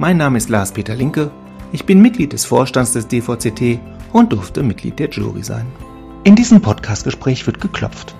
Mein Name ist Lars-Peter Linke, ich bin Mitglied des Vorstands des DVCT und durfte Mitglied der Jury sein. In diesem Podcastgespräch wird geklopft.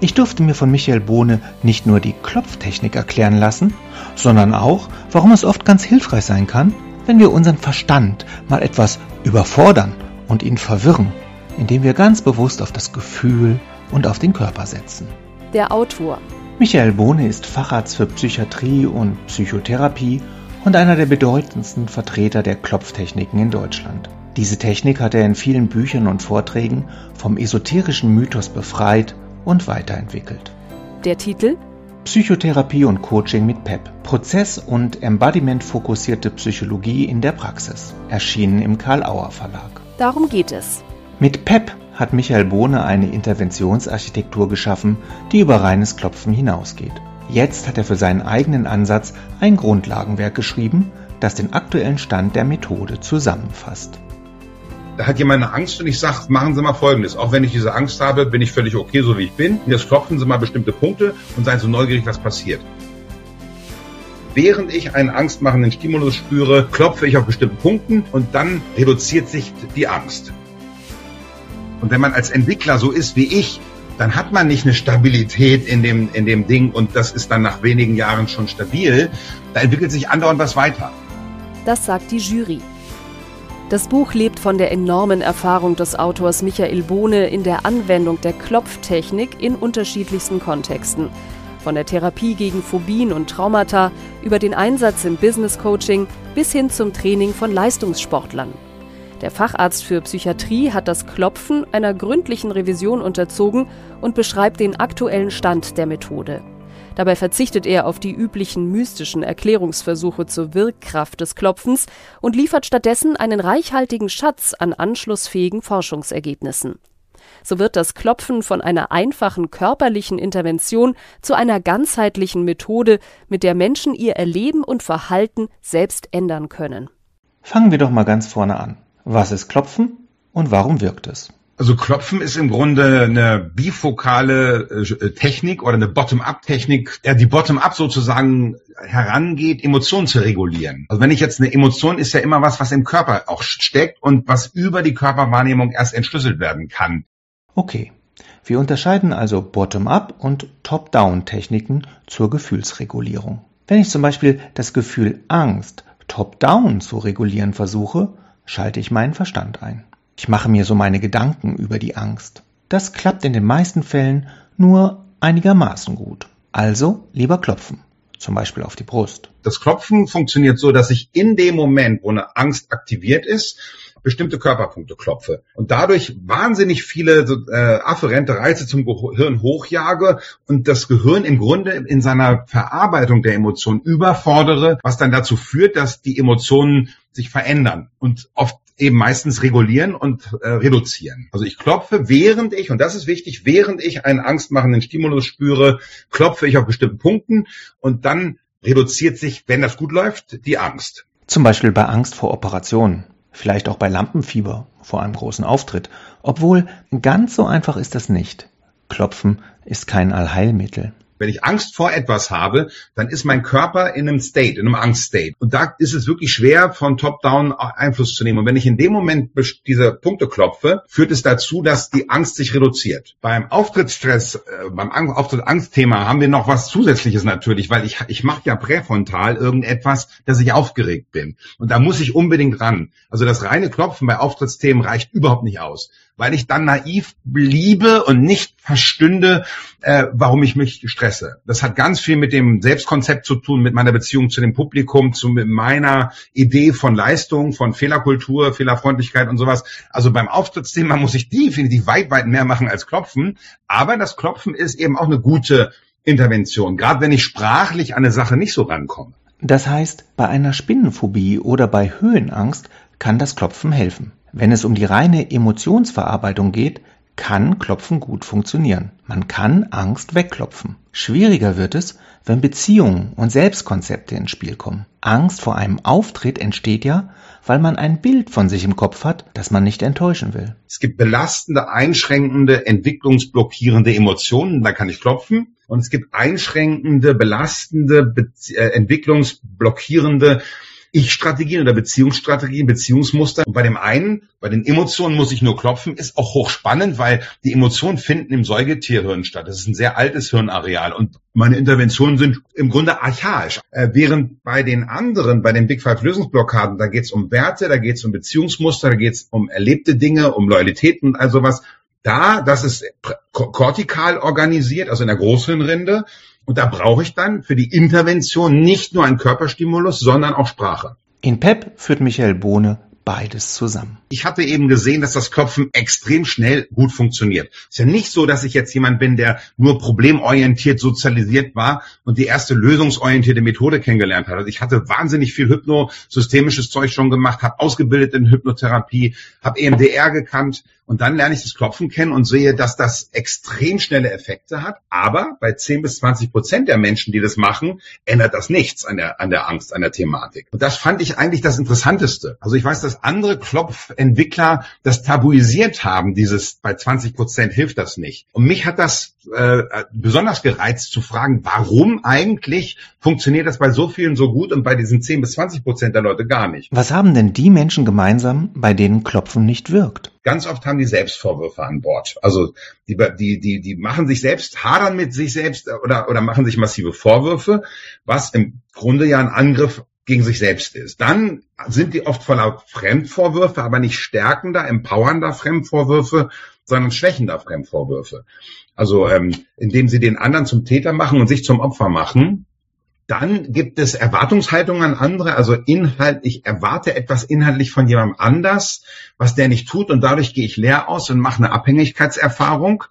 Ich durfte mir von Michael Bohne nicht nur die Klopftechnik erklären lassen, sondern auch, warum es oft ganz hilfreich sein kann, wenn wir unseren Verstand mal etwas überfordern und ihn verwirren, indem wir ganz bewusst auf das Gefühl und auf den Körper setzen. Der Autor. Michael Bohne ist Facharzt für Psychiatrie und Psychotherapie und einer der bedeutendsten Vertreter der Klopftechniken in Deutschland. Diese Technik hat er in vielen Büchern und Vorträgen vom esoterischen Mythos befreit und weiterentwickelt. Der Titel? Psychotherapie und Coaching mit PEP. Prozess- und Embodiment-fokussierte Psychologie in der Praxis. Erschienen im Karl-Auer Verlag. Darum geht es. Mit PEP hat Michael Bohne eine Interventionsarchitektur geschaffen, die über reines Klopfen hinausgeht. Jetzt hat er für seinen eigenen Ansatz ein Grundlagenwerk geschrieben, das den aktuellen Stand der Methode zusammenfasst. Da hat jemand eine Angst und ich sage, machen Sie mal Folgendes. Auch wenn ich diese Angst habe, bin ich völlig okay, so wie ich bin. Jetzt klopfen Sie mal bestimmte Punkte und seien so neugierig, was passiert. Während ich einen angstmachenden Stimulus spüre, klopfe ich auf bestimmten Punkten und dann reduziert sich die Angst. Und wenn man als Entwickler so ist wie ich, dann hat man nicht eine Stabilität in dem, in dem Ding und das ist dann nach wenigen Jahren schon stabil. Da entwickelt sich andauernd was weiter. Das sagt die Jury. Das Buch lebt von der enormen Erfahrung des Autors Michael Bohne in der Anwendung der Klopftechnik in unterschiedlichsten Kontexten. Von der Therapie gegen Phobien und Traumata über den Einsatz im Business Coaching bis hin zum Training von Leistungssportlern. Der Facharzt für Psychiatrie hat das Klopfen einer gründlichen Revision unterzogen und beschreibt den aktuellen Stand der Methode. Dabei verzichtet er auf die üblichen mystischen Erklärungsversuche zur Wirkkraft des Klopfens und liefert stattdessen einen reichhaltigen Schatz an anschlussfähigen Forschungsergebnissen. So wird das Klopfen von einer einfachen körperlichen Intervention zu einer ganzheitlichen Methode, mit der Menschen ihr Erleben und Verhalten selbst ändern können. Fangen wir doch mal ganz vorne an. Was ist Klopfen und warum wirkt es? Also Klopfen ist im Grunde eine bifokale äh, Technik oder eine Bottom-up-Technik, die Bottom-up sozusagen herangeht, Emotionen zu regulieren. Also wenn ich jetzt eine Emotion ist ja immer was, was im Körper auch steckt und was über die Körperwahrnehmung erst entschlüsselt werden kann. Okay. Wir unterscheiden also Bottom-up und Top-down-Techniken zur Gefühlsregulierung. Wenn ich zum Beispiel das Gefühl Angst top-down zu regulieren versuche, schalte ich meinen Verstand ein. Ich mache mir so meine Gedanken über die Angst. Das klappt in den meisten Fällen nur einigermaßen gut. Also lieber klopfen, zum Beispiel auf die Brust. Das Klopfen funktioniert so, dass ich in dem Moment, wo eine Angst aktiviert ist, bestimmte Körperpunkte klopfe und dadurch wahnsinnig viele äh, afferente Reize zum Gehirn hochjage und das Gehirn im Grunde in seiner Verarbeitung der Emotionen überfordere, was dann dazu führt, dass die Emotionen sich verändern und oft eben meistens regulieren und äh, reduzieren. Also ich klopfe, während ich, und das ist wichtig, während ich einen angstmachenden Stimulus spüre, klopfe ich auf bestimmten Punkten und dann reduziert sich, wenn das gut läuft, die Angst. Zum Beispiel bei Angst vor Operationen vielleicht auch bei Lampenfieber vor einem großen Auftritt, obwohl ganz so einfach ist das nicht. Klopfen ist kein Allheilmittel. Wenn ich Angst vor etwas habe, dann ist mein Körper in einem State, in einem Angststate. Und da ist es wirklich schwer, von Top-Down Einfluss zu nehmen. Und wenn ich in dem Moment diese Punkte klopfe, führt es dazu, dass die Angst sich reduziert. Beim Auftrittsstress, äh, beim Auftritt-Angstthema haben wir noch was Zusätzliches natürlich, weil ich, ich mache ja präfrontal irgendetwas, dass ich aufgeregt bin. Und da muss ich unbedingt ran. Also das reine Klopfen bei Auftrittsthemen reicht überhaupt nicht aus weil ich dann naiv bliebe und nicht verstünde, äh, warum ich mich stresse. Das hat ganz viel mit dem Selbstkonzept zu tun, mit meiner Beziehung zu dem Publikum, zu meiner Idee von Leistung, von Fehlerkultur, Fehlerfreundlichkeit und sowas. Also beim Auftrittsthema muss ich definitiv weit, weit mehr machen als Klopfen. Aber das Klopfen ist eben auch eine gute Intervention, gerade wenn ich sprachlich an eine Sache nicht so rankomme. Das heißt, bei einer Spinnenphobie oder bei Höhenangst kann das Klopfen helfen. Wenn es um die reine Emotionsverarbeitung geht, kann Klopfen gut funktionieren. Man kann Angst wegklopfen. Schwieriger wird es, wenn Beziehungen und Selbstkonzepte ins Spiel kommen. Angst vor einem Auftritt entsteht ja, weil man ein Bild von sich im Kopf hat, das man nicht enttäuschen will. Es gibt belastende, einschränkende, entwicklungsblockierende Emotionen, da kann ich klopfen. Und es gibt einschränkende, belastende, be äh, entwicklungsblockierende ich-Strategien oder Beziehungsstrategien, Beziehungsmuster. Und bei dem einen, bei den Emotionen muss ich nur klopfen, ist auch hochspannend, weil die Emotionen finden im Säugetierhirn statt. Das ist ein sehr altes Hirnareal und meine Interventionen sind im Grunde archaisch. Äh, während bei den anderen, bei den Big Five Lösungsblockaden, da geht es um Werte, da geht es um Beziehungsmuster, da geht es um erlebte Dinge, um Loyalitäten und all sowas. Da, das ist kortikal organisiert, also in der Großhirnrinde. Und da brauche ich dann für die Intervention nicht nur einen Körperstimulus, sondern auch Sprache. In PEP führt Michael Bohne beides zusammen. Ich hatte eben gesehen, dass das Klopfen extrem schnell gut funktioniert. Ist ja nicht so, dass ich jetzt jemand bin, der nur problemorientiert sozialisiert war und die erste lösungsorientierte Methode kennengelernt hat. Also ich hatte wahnsinnig viel Hypno-systemisches Zeug schon gemacht, habe ausgebildet in Hypnotherapie, habe EMDR gekannt und dann lerne ich das Klopfen kennen und sehe, dass das extrem schnelle Effekte hat. Aber bei 10 bis 20 Prozent der Menschen, die das machen, ändert das nichts an der, an der Angst, an der Thematik. Und das fand ich eigentlich das Interessanteste. Also ich weiß, dass andere Klopfentwickler das tabuisiert haben, dieses bei 20 Prozent hilft das nicht. Und mich hat das äh, besonders gereizt zu fragen, warum eigentlich funktioniert das bei so vielen so gut und bei diesen 10 bis 20 Prozent der Leute gar nicht. Was haben denn die Menschen gemeinsam, bei denen Klopfen nicht wirkt? Ganz oft haben die Selbstvorwürfe an Bord. Also die, die, die, die machen sich selbst, hadern mit sich selbst oder, oder machen sich massive Vorwürfe, was im Grunde ja ein Angriff gegen sich selbst ist. Dann sind die oft voller Fremdvorwürfe, aber nicht stärkender, empowernder Fremdvorwürfe, sondern schwächender Fremdvorwürfe. Also ähm, indem sie den anderen zum Täter machen und sich zum Opfer machen. Dann gibt es Erwartungshaltungen an andere, also Inhalt, ich erwarte etwas inhaltlich von jemandem anders, was der nicht tut und dadurch gehe ich leer aus und mache eine Abhängigkeitserfahrung.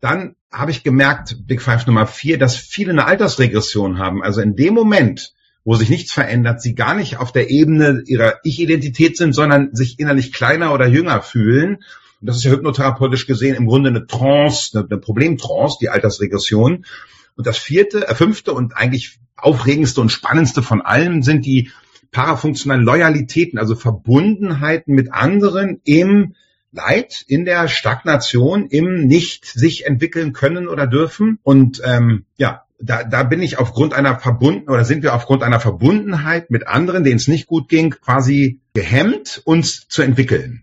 Dann habe ich gemerkt, Big Five Nummer vier, dass viele eine Altersregression haben. Also in dem Moment, wo sich nichts verändert, sie gar nicht auf der Ebene ihrer Ich-Identität sind, sondern sich innerlich kleiner oder jünger fühlen und das ist ja hypnotherapeutisch gesehen im Grunde eine Trance, eine, Problemtrance, die Altersregression. Und das vierte, äh, fünfte und eigentlich aufregendste und spannendste von allem sind die parafunktionalen Loyalitäten, also Verbundenheiten mit anderen im Leid, in der Stagnation, im nicht sich entwickeln können oder dürfen. Und ähm, ja, da, da bin ich aufgrund einer verbunden oder sind wir aufgrund einer Verbundenheit mit anderen, denen es nicht gut ging, quasi gehemmt, uns zu entwickeln.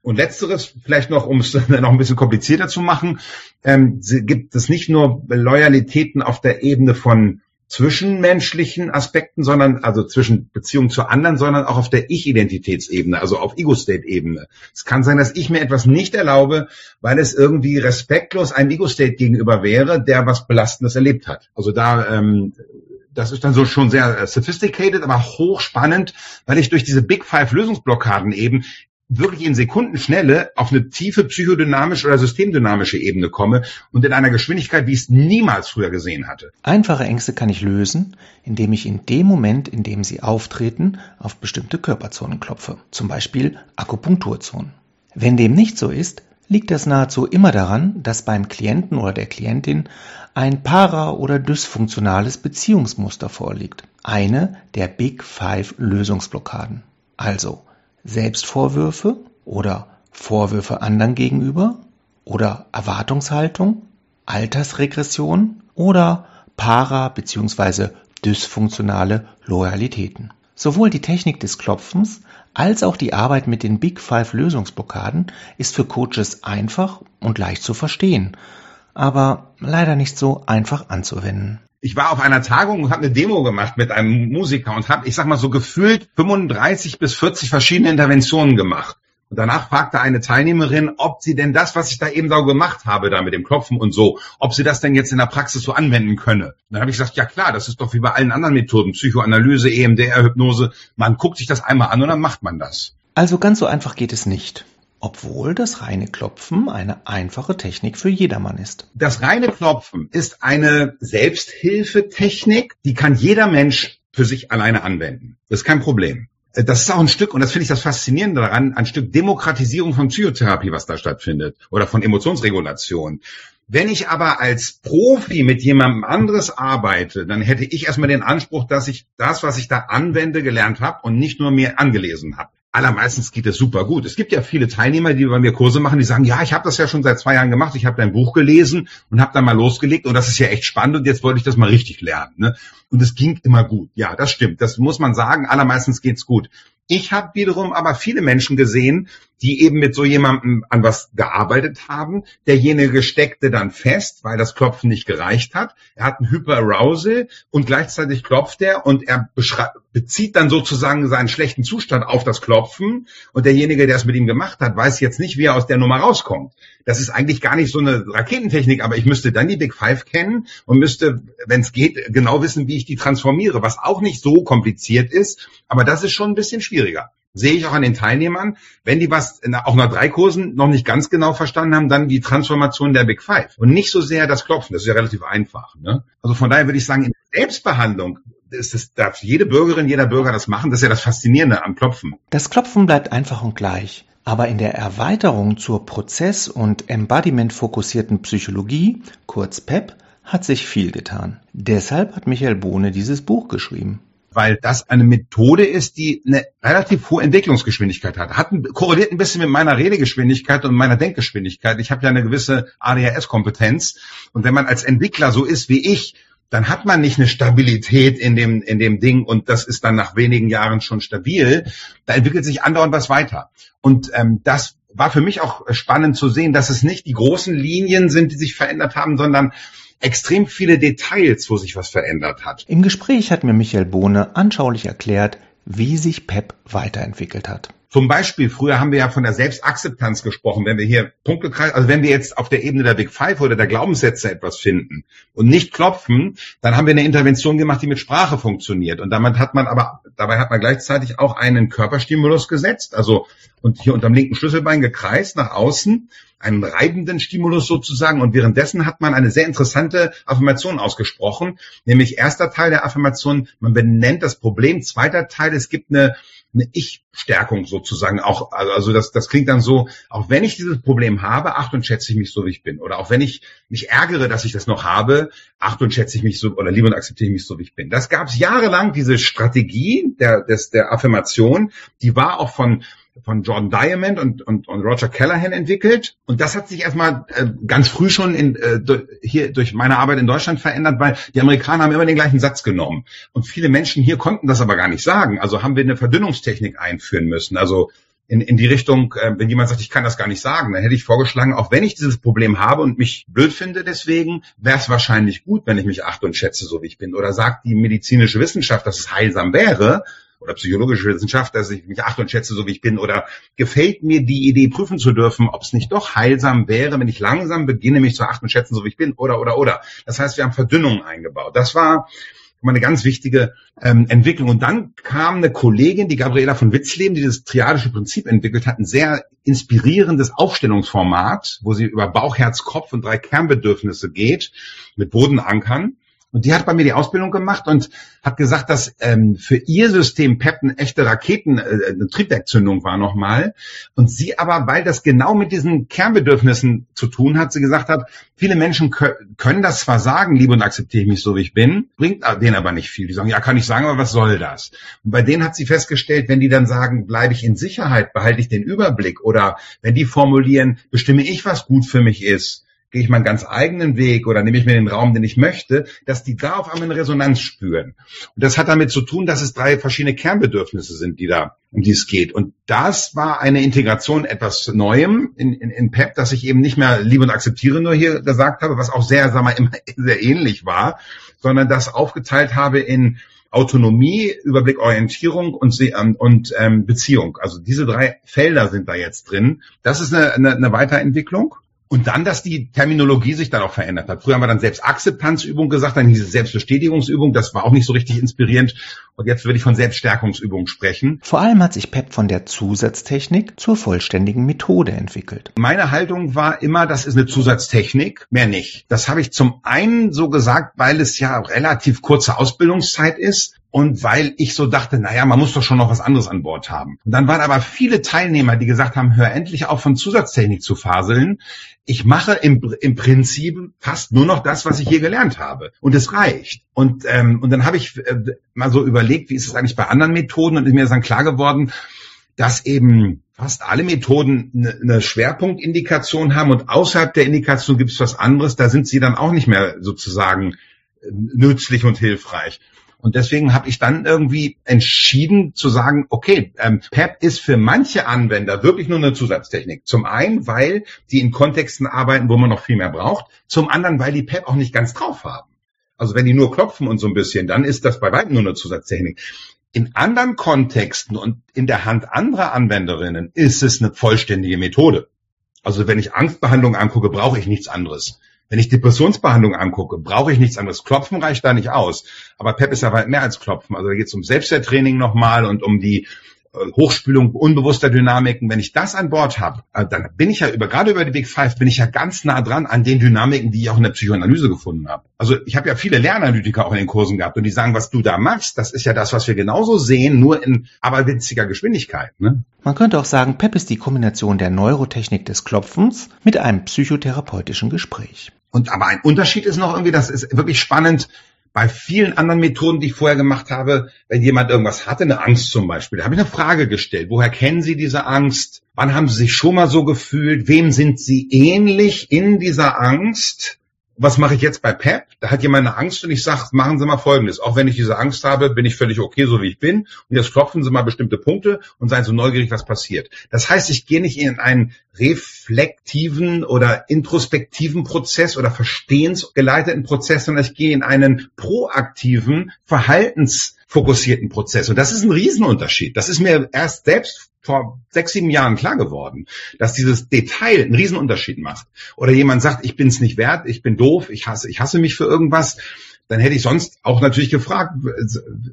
Und letzteres, vielleicht noch, um es noch ein bisschen komplizierter zu machen, ähm, gibt es nicht nur Loyalitäten auf der Ebene von zwischenmenschlichen Aspekten, sondern also zwischen Beziehung zu anderen, sondern auch auf der Ich-Identitätsebene, also auf Ego-State-Ebene. Es kann sein, dass ich mir etwas nicht erlaube, weil es irgendwie respektlos einem Ego-State gegenüber wäre, der was Belastendes erlebt hat. Also da ähm, das ist dann so schon sehr sophisticated, aber hochspannend, weil ich durch diese Big Five Lösungsblockaden eben wirklich in Sekundenschnelle auf eine tiefe psychodynamische oder systemdynamische Ebene komme und in einer Geschwindigkeit, wie ich es niemals früher gesehen hatte. Einfache Ängste kann ich lösen, indem ich in dem Moment, in dem sie auftreten, auf bestimmte Körperzonen klopfe, zum Beispiel Akupunkturzonen. Wenn dem nicht so ist, liegt es nahezu immer daran, dass beim Klienten oder der Klientin ein para- oder dysfunktionales Beziehungsmuster vorliegt. Eine der Big Five Lösungsblockaden. Also Selbstvorwürfe oder Vorwürfe anderen gegenüber oder Erwartungshaltung, Altersregression oder para- bzw. dysfunktionale Loyalitäten. Sowohl die Technik des Klopfens als auch die Arbeit mit den Big Five Lösungsblockaden ist für Coaches einfach und leicht zu verstehen, aber leider nicht so einfach anzuwenden ich war auf einer Tagung und habe eine Demo gemacht mit einem Musiker und habe, ich sag mal so gefühlt 35 bis 40 verschiedene Interventionen gemacht. Und danach fragte eine Teilnehmerin, ob sie denn das, was ich da eben so gemacht habe, da mit dem Klopfen und so, ob sie das denn jetzt in der Praxis so anwenden könne. Und dann habe ich gesagt, ja klar, das ist doch wie bei allen anderen Methoden, Psychoanalyse, EMDR, Hypnose. Man guckt sich das einmal an und dann macht man das. Also ganz so einfach geht es nicht obwohl das reine Klopfen eine einfache Technik für jedermann ist. Das reine Klopfen ist eine Selbsthilfetechnik, die kann jeder Mensch für sich alleine anwenden. Das ist kein Problem. Äh, das ist auch ein Stück, und das finde ich das Faszinierende daran, ein Stück Demokratisierung von Psychotherapie, was da stattfindet, oder von Emotionsregulation. Wenn ich aber als Profi mit jemandem anderes arbeite, dann hätte ich erstmal den Anspruch, dass ich das, was ich da anwende, gelernt habe und nicht nur mir angelesen habe allermeistens geht es super gut. Es gibt ja viele Teilnehmer, die bei mir Kurse machen, die sagen, ja, ich habe das ja schon seit zwei Jahren gemacht, ich habe dein Buch gelesen und habe dann mal losgelegt und das ist ja echt spannend und jetzt wollte ich das mal richtig lernen. Ne? Und es ging immer gut. Ja, das stimmt. Das muss man sagen. Allermeistens geht's gut. Ich habe wiederum aber viele Menschen gesehen, die eben mit so jemandem an was gearbeitet haben. Derjenige steckte dann fest, weil das Klopfen nicht gereicht hat. Er hat ein Hyperarousal und gleichzeitig klopft er und er bezieht dann sozusagen seinen schlechten Zustand auf das Klopfen. Und derjenige, der es mit ihm gemacht hat, weiß jetzt nicht, wie er aus der Nummer rauskommt. Das ist eigentlich gar nicht so eine Raketentechnik, aber ich müsste dann die Big Five kennen und müsste, wenn es geht, genau wissen, wie ich die transformiere, was auch nicht so kompliziert ist. Aber das ist schon ein bisschen schwieriger sehe ich auch an den Teilnehmern, wenn die was auch nach drei Kursen noch nicht ganz genau verstanden haben, dann die Transformation der Big Five und nicht so sehr das Klopfen. Das ist ja relativ einfach. Ne? Also von daher würde ich sagen, Selbstbehandlung ist es, darf jede Bürgerin, jeder Bürger das machen. Das ist ja das Faszinierende am Klopfen. Das Klopfen bleibt einfach und gleich. Aber in der Erweiterung zur Prozess- und Embodiment-fokussierten Psychologie, kurz PEP, hat sich viel getan. Deshalb hat Michael Bohne dieses Buch geschrieben weil das eine Methode ist, die eine relativ hohe Entwicklungsgeschwindigkeit hat. hat korreliert ein bisschen mit meiner Redegeschwindigkeit und meiner Denkgeschwindigkeit. Ich habe ja eine gewisse ADHS-Kompetenz und wenn man als Entwickler so ist wie ich, dann hat man nicht eine Stabilität in dem, in dem Ding und das ist dann nach wenigen Jahren schon stabil. Da entwickelt sich andauernd was weiter. Und ähm, das war für mich auch spannend zu sehen, dass es nicht die großen Linien sind, die sich verändert haben, sondern extrem viele Details, wo sich was verändert hat. Im Gespräch hat mir Michael Bohne anschaulich erklärt, wie sich PEP weiterentwickelt hat. Zum Beispiel, früher haben wir ja von der Selbstakzeptanz gesprochen, wenn wir hier Punkte kreisen, also wenn wir jetzt auf der Ebene der Big Five oder der Glaubenssätze etwas finden und nicht klopfen, dann haben wir eine Intervention gemacht, die mit Sprache funktioniert. Und damit hat man aber, dabei hat man gleichzeitig auch einen Körperstimulus gesetzt, also und hier unterm linken Schlüsselbein gekreist nach außen, einen reibenden Stimulus sozusagen. Und währenddessen hat man eine sehr interessante Affirmation ausgesprochen, nämlich erster Teil der Affirmation, man benennt das Problem, zweiter Teil, es gibt eine eine Ich-Stärkung sozusagen auch. Also, also das, das klingt dann so, auch wenn ich dieses Problem habe, acht und schätze ich mich so, wie ich bin. Oder auch wenn ich mich ärgere, dass ich das noch habe, acht und schätze ich mich so, oder liebe und akzeptiere ich mich so, wie ich bin. Das gab es jahrelang, diese Strategie der, des, der Affirmation, die war auch von von Jordan Diamond und, und, und Roger Callahan entwickelt. Und das hat sich erstmal äh, ganz früh schon in, äh, hier durch meine Arbeit in Deutschland verändert, weil die Amerikaner haben immer den gleichen Satz genommen. Und viele Menschen hier konnten das aber gar nicht sagen. Also haben wir eine Verdünnungstechnik einführen müssen. Also in, in die Richtung, äh, wenn jemand sagt, ich kann das gar nicht sagen, dann hätte ich vorgeschlagen, auch wenn ich dieses Problem habe und mich blöd finde deswegen, wäre es wahrscheinlich gut, wenn ich mich achte und schätze, so wie ich bin. Oder sagt die medizinische Wissenschaft, dass es heilsam wäre, oder psychologische Wissenschaft, dass ich mich achte und schätze, so wie ich bin, oder gefällt mir die Idee, prüfen zu dürfen, ob es nicht doch heilsam wäre, wenn ich langsam beginne, mich zu achten und schätzen, so wie ich bin, oder, oder, oder. Das heißt, wir haben Verdünnung eingebaut. Das war eine ganz wichtige ähm, Entwicklung. Und dann kam eine Kollegin, die Gabriela von Witzleben, die das triadische Prinzip entwickelt hat, ein sehr inspirierendes Aufstellungsformat, wo sie über Bauch, Herz, Kopf und drei Kernbedürfnisse geht, mit Bodenankern. Und die hat bei mir die Ausbildung gemacht und hat gesagt, dass ähm, für ihr System PEP eine echte Raketen, äh, eine Triebwerkzündung war nochmal. Und sie aber, weil das genau mit diesen Kernbedürfnissen zu tun hat, sie gesagt hat, viele Menschen können das zwar sagen, liebe und akzeptiere ich mich so, wie ich bin, bringt denen aber nicht viel. Die sagen, ja, kann ich sagen, aber was soll das? Und bei denen hat sie festgestellt, wenn die dann sagen, bleibe ich in Sicherheit, behalte ich den Überblick oder wenn die formulieren, bestimme ich, was gut für mich ist, gehe ich meinen ganz eigenen Weg oder nehme ich mir den Raum, den ich möchte, dass die da auf einmal eine Resonanz spüren. Und das hat damit zu tun, dass es drei verschiedene Kernbedürfnisse sind, die da, um die es geht. Und das war eine Integration etwas Neuem in, in, in PEP, dass ich eben nicht mehr liebe und akzeptiere nur hier gesagt habe, was auch sehr, sagen wir, immer sehr ähnlich war, sondern das aufgeteilt habe in Autonomie, Überblick, Orientierung und, ähm, und ähm, Beziehung. Also diese drei Felder sind da jetzt drin. Das ist eine, eine, eine Weiterentwicklung. Und dann, dass die Terminologie sich dann auch verändert hat. Früher haben wir dann Selbstakzeptanzübung gesagt, dann hieß es Selbstbestätigungsübung. Das war auch nicht so richtig inspirierend. Und jetzt würde ich von Selbststärkungsübung sprechen. Vor allem hat sich PEP von der Zusatztechnik zur vollständigen Methode entwickelt. Meine Haltung war immer, das ist eine Zusatztechnik, mehr nicht. Das habe ich zum einen so gesagt, weil es ja relativ kurze Ausbildungszeit ist. Und weil ich so dachte, naja, man muss doch schon noch was anderes an Bord haben. Und dann waren aber viele Teilnehmer, die gesagt haben, hör endlich auf von Zusatztechnik zu faseln. Ich mache im, im Prinzip fast nur noch das, was ich hier gelernt habe. Und es reicht. Und, ähm, und dann habe ich äh, mal so überlegt, wie ist es eigentlich bei anderen Methoden? Und mir ist dann klar geworden, dass eben fast alle Methoden eine, eine Schwerpunktindikation haben und außerhalb der Indikation gibt es was anderes. Da sind sie dann auch nicht mehr sozusagen äh, nützlich und hilfreich. Und deswegen habe ich dann irgendwie entschieden zu sagen, okay, ähm, PEP ist für manche Anwender wirklich nur eine Zusatztechnik. Zum einen, weil die in Kontexten arbeiten, wo man noch viel mehr braucht. Zum anderen, weil die PEP auch nicht ganz drauf haben. Also wenn die nur klopfen und so ein bisschen, dann ist das bei weitem nur eine Zusatztechnik. In anderen Kontexten und in der Hand anderer Anwenderinnen ist es eine vollständige Methode. Also wenn ich Angstbehandlung angucke, brauche ich nichts anderes. Wenn ich Depressionsbehandlung angucke, brauche ich nichts anderes. Klopfen reicht da nicht aus. Aber PEP ist ja weit mehr als Klopfen. Also da geht es um Selbstwerttraining nochmal und um die äh, Hochspülung unbewusster Dynamiken. Wenn ich das an Bord habe, äh, dann bin ich ja über, gerade über die Big Five, bin ich ja ganz nah dran an den Dynamiken, die ich auch in der Psychoanalyse gefunden habe. Also ich habe ja viele Lernanalytiker auch in den Kursen gehabt und die sagen, was du da machst, das ist ja das, was wir genauso sehen, nur in aberwitziger Geschwindigkeit. Ne? Man könnte auch sagen, PEP ist die Kombination der Neurotechnik des Klopfens mit einem psychotherapeutischen Gespräch. Und aber ein Unterschied ist noch irgendwie, das ist wirklich spannend. Bei vielen anderen Methoden, die ich vorher gemacht habe, wenn jemand irgendwas hatte, eine Angst zum Beispiel, da habe ich eine Frage gestellt. Woher kennen Sie diese Angst? Wann haben Sie sich schon mal so gefühlt? Wem sind Sie ähnlich in dieser Angst? Was mache ich jetzt bei Pep? Da hat jemand eine Angst und ich sage, machen Sie mal Folgendes. Auch wenn ich diese Angst habe, bin ich völlig okay, so wie ich bin. Und jetzt klopfen Sie mal bestimmte Punkte und seien so neugierig, was passiert. Das heißt, ich gehe nicht in einen reflektiven oder introspektiven Prozess oder verstehensgeleiteten Prozess, sondern ich gehe in einen proaktiven, verhaltensfokussierten Prozess. Und das ist ein Riesenunterschied. Das ist mir erst selbst vor sechs, sieben Jahren klar geworden, dass dieses Detail einen Riesenunterschied macht. Oder jemand sagt, ich bin es nicht wert, ich bin doof, ich hasse, ich hasse mich für irgendwas dann hätte ich sonst auch natürlich gefragt,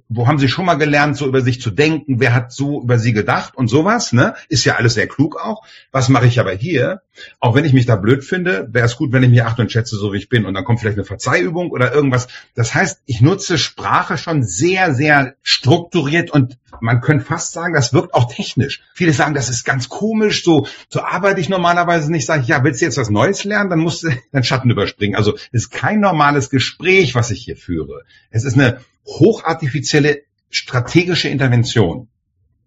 wo haben Sie schon mal gelernt, so über sich zu denken? Wer hat so über Sie gedacht und sowas? Ne? Ist ja alles sehr klug auch. Was mache ich aber hier? Auch wenn ich mich da blöd finde, wäre es gut, wenn ich mich achte und schätze, so wie ich bin. Und dann kommt vielleicht eine Verzeihübung oder irgendwas. Das heißt, ich nutze Sprache schon sehr, sehr strukturiert und man könnte fast sagen, das wirkt auch technisch. Viele sagen, das ist ganz komisch, so, so arbeite ich normalerweise nicht. Sage ich, ja, willst du jetzt was Neues lernen, dann musst du deinen Schatten überspringen. Also es ist kein normales Gespräch, was ich hier führe. Es ist eine hochartifizielle strategische Intervention.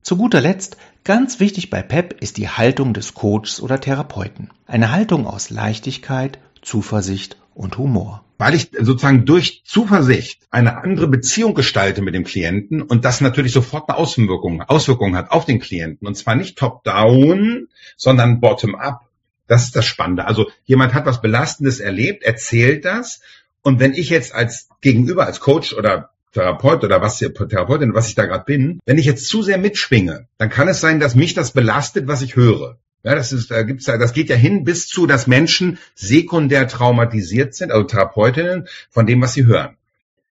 Zu guter Letzt, ganz wichtig bei PEP ist die Haltung des Coaches oder Therapeuten. Eine Haltung aus Leichtigkeit, Zuversicht und Humor. Weil ich sozusagen durch Zuversicht eine andere Beziehung gestalte mit dem Klienten und das natürlich sofort eine Auswirkung, Auswirkung hat auf den Klienten. Und zwar nicht top-down, sondern bottom-up. Das ist das Spannende. Also jemand hat was Belastendes erlebt, erzählt das und wenn ich jetzt als Gegenüber, als Coach oder Therapeut oder was Therapeutin, was ich da gerade bin, wenn ich jetzt zu sehr mitschwinge, dann kann es sein, dass mich das belastet, was ich höre. Ja, das ist, da gibt's, das geht ja hin bis zu, dass Menschen sekundär traumatisiert sind, also Therapeutinnen, von dem, was sie hören.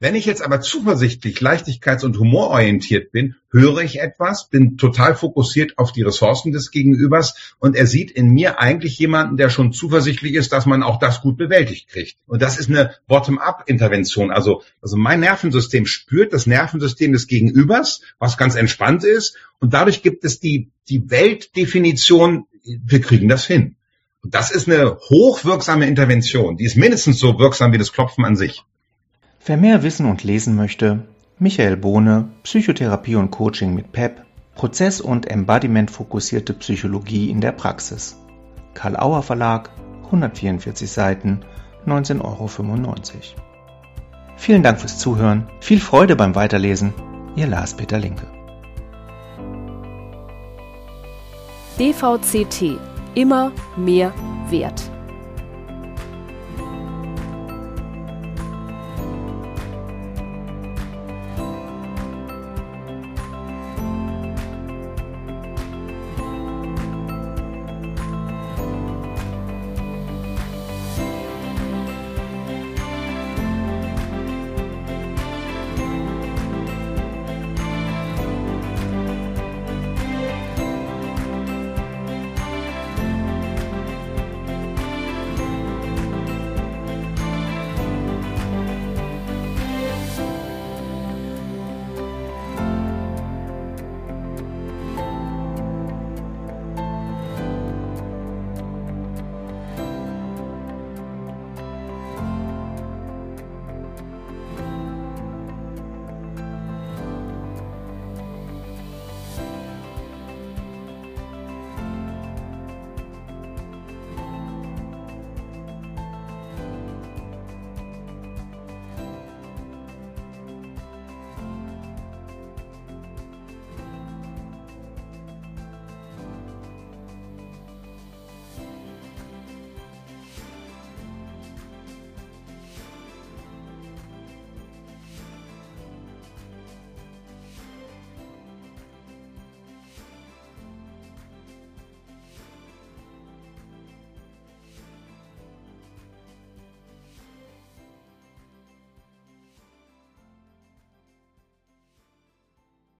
Wenn ich jetzt aber zuversichtlich, leichtigkeits- und humororientiert bin, höre ich etwas, bin total fokussiert auf die Ressourcen des Gegenübers und er sieht in mir eigentlich jemanden, der schon zuversichtlich ist, dass man auch das gut bewältigt kriegt. Und das ist eine Bottom-up-Intervention. Also, also mein Nervensystem spürt das Nervensystem des Gegenübers, was ganz entspannt ist. Und dadurch gibt es die, die Weltdefinition, wir kriegen das hin. Und das ist eine hochwirksame Intervention. Die ist mindestens so wirksam wie das Klopfen an sich. Wer mehr wissen und lesen möchte, Michael Bohne, Psychotherapie und Coaching mit PEP, Prozess- und Embodiment-fokussierte Psychologie in der Praxis. Karl Auer Verlag, 144 Seiten, 19,95 Euro. Vielen Dank fürs Zuhören, viel Freude beim Weiterlesen, Ihr Lars-Peter Linke. DVCT. Immer mehr Wert.